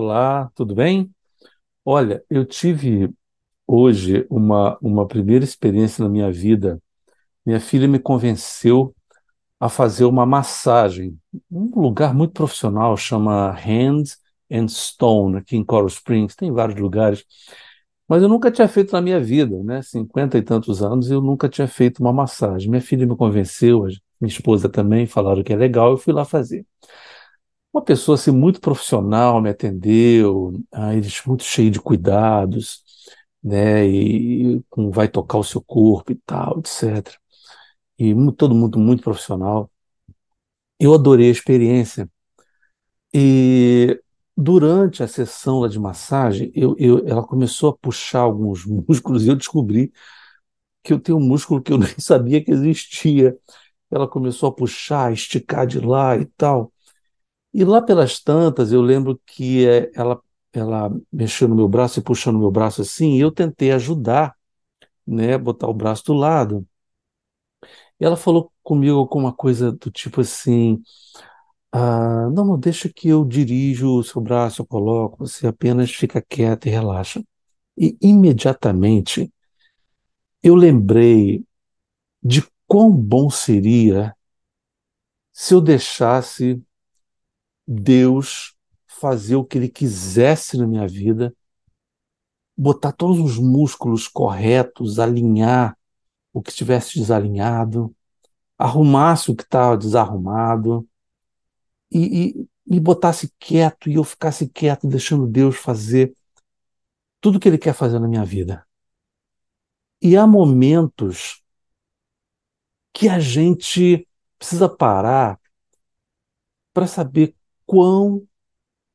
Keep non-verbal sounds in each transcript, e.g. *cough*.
Olá, tudo bem? Olha, eu tive hoje uma, uma primeira experiência na minha vida. Minha filha me convenceu a fazer uma massagem. Um lugar muito profissional chama Hand and Stone, aqui em Coral Springs. Tem vários lugares. Mas eu nunca tinha feito na minha vida, né? Cinquenta e tantos anos, eu nunca tinha feito uma massagem. Minha filha me convenceu, minha esposa também, falaram que é legal, eu fui lá fazer. Uma pessoa assim, muito profissional me atendeu, ah, eles muito cheio de cuidados, né? E, e com vai tocar o seu corpo e tal, etc. E todo mundo muito profissional. Eu adorei a experiência. E durante a sessão lá de massagem, eu, eu- ela começou a puxar alguns *laughs* músculos e eu descobri que eu tenho um músculo que eu *laughs* nem sabia que existia. Ela começou a puxar, esticar de lá e tal. E lá pelas tantas, eu lembro que eh, ela, ela mexeu no meu braço e puxando o meu braço assim, e eu tentei ajudar, né, botar o braço do lado. E ela falou comigo alguma coisa do tipo assim: ah, não, não, deixa que eu dirijo o seu braço, eu coloco, você apenas fica quieta e relaxa. E imediatamente eu lembrei de quão bom seria se eu deixasse Deus fazer o que Ele quisesse na minha vida botar todos os músculos corretos, alinhar o que estivesse desalinhado, arrumasse o que estava desarrumado e, e me botasse quieto e eu ficasse quieto, deixando Deus fazer tudo o que Ele quer fazer na minha vida. E há momentos que a gente precisa parar para saber quão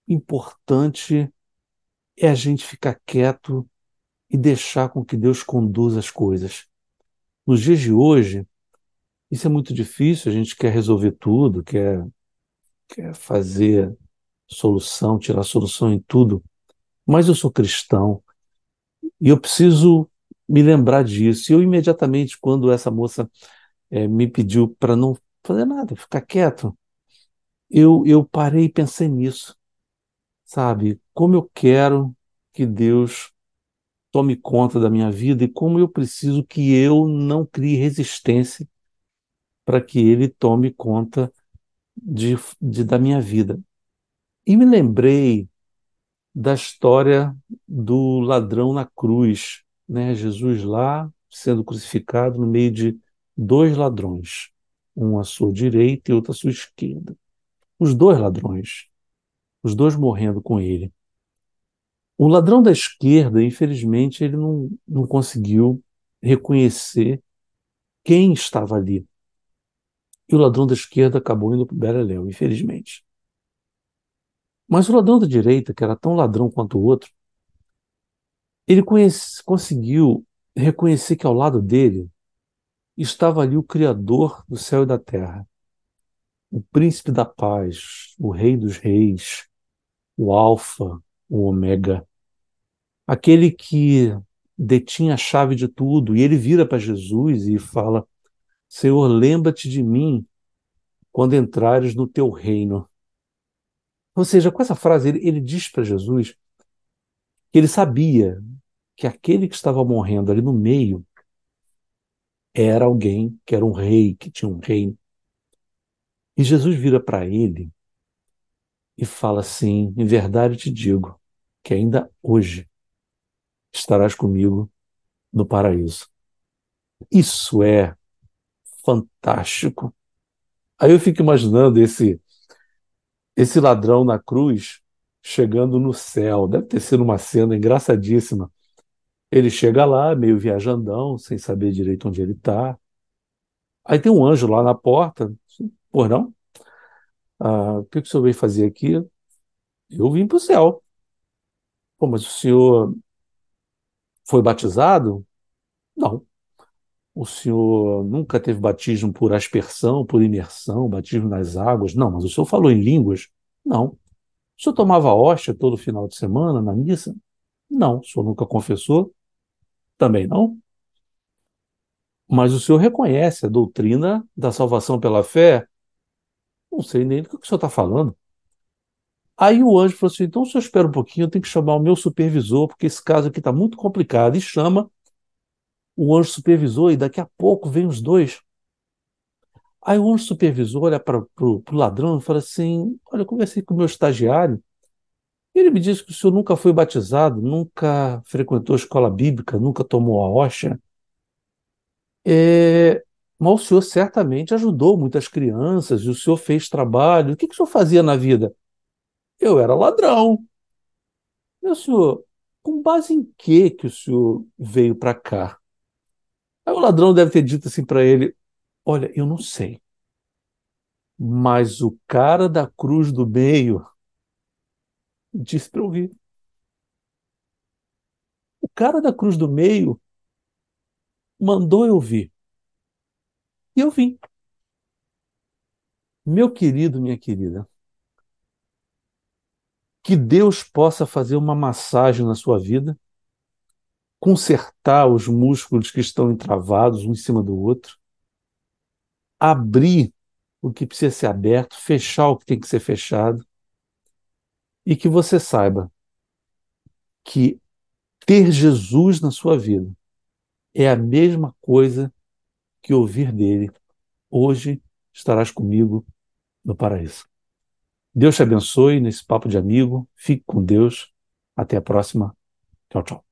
importante é a gente ficar quieto e deixar com que Deus conduza as coisas. Nos dias de hoje, Isso é muito difícil, a gente quer resolver tudo, quer, quer fazer solução, tirar solução em tudo, mas eu sou cristão e eu preciso me lembrar disso. E eu imediatamente, quando essa moça eh, me pediu para não fazer nada, ficar quieto, eu, eu parei e pensei nisso, sabe? Como eu quero que Deus tome conta da minha vida e como eu preciso que eu não crie resistência para que Ele tome conta de, de- da minha vida. E me lembrei da história do ladrão na cruz, né? Jesus lá sendo crucificado no meio de dois ladrões, um à sua direita e outro à sua esquerda. Os dois ladrões, os dois morrendo com ele. O ladrão da esquerda, infelizmente, ele não, não conseguiu reconhecer quem estava ali. E o ladrão da esquerda acabou indo para o Beleléu, infelizmente. Mas o ladrão da direita, que era tão ladrão quanto o outro, ele conhece- conseguiu reconhecer que ao lado dele estava ali o Criador do céu e da terra, o Príncipe da paz, o Rei dos reis, o Alfa, o Ômega, aquele que detinha a chave de tudo. E ele vira para Jesus e fala: Senhor, lembra-te de mim quando entrares no teu reino. Ou seja, com essa frase, ele, ele diz para Jesus que ele sabia que aquele que estava morrendo ali no meio era alguém que era um rei, que tinha um reino. E Jesus vira para ele e fala assim: Em verdade te digo que ainda hoje estarás comigo no paraíso. Isso é fantástico. Aí eu fico imaginando esse esse ladrão na cruz chegando no céu. Deve ter sido uma cena engraçadíssima. Ele chega lá, meio viajandão, sem saber direito onde ele está. Aí tem um anjo lá na porta. Por não? Ah, o que o senhor veio fazer aqui? Eu vim para o céu. Pô, mas o senhor foi batizado? Não. O senhor nunca teve batismo por aspersão, por imersão, batismo nas águas? Não. Mas o senhor falou em línguas? Não. O senhor tomava hóstia todo final de semana na missa? Não. O senhor nunca confessou? Também não. Mas o senhor reconhece a doutrina da salvação pela fé? Não sei nem do que o senhor está falando. Aí o anjo falou assim: então, se eu espera um pouquinho, eu tenho que chamar o meu supervisor, porque esse caso aqui está muito complicado. E chama o anjo supervisor, e daqui a pouco vem os dois. Aí o anjo supervisor olha para o ladrão e fala assim: Olha, eu conversei com o meu estagiário, ele me disse que o senhor nunca foi batizado, nunca frequentou a escola bíblica, nunca tomou a hóstia. É, mas o senhor certamente ajudou muitas crianças, e o senhor fez trabalho. O que, que o senhor fazia na vida? Eu era ladrão. Meu senhor, com base em que que o senhor veio para cá? Aí o ladrão deve ter dito assim para ele: Olha, eu não sei, mas o cara da cruz do meio disse para eu vir. O cara da cruz do meio mandou eu vir. E eu vim. Meu querido, minha querida, que Deus possa fazer uma massagem na sua vida, consertar os músculos que estão entravados um em cima do outro, abrir o que precisa ser aberto, fechar o que tem que ser fechado, e que você saiba que ter Jesus na sua vida é a mesma coisa que ouvir dele. Hoje estarás comigo no paraíso. Deus te abençoe nesse papo de amigo. Fique com Deus. Até a próxima. Tchau, tchau.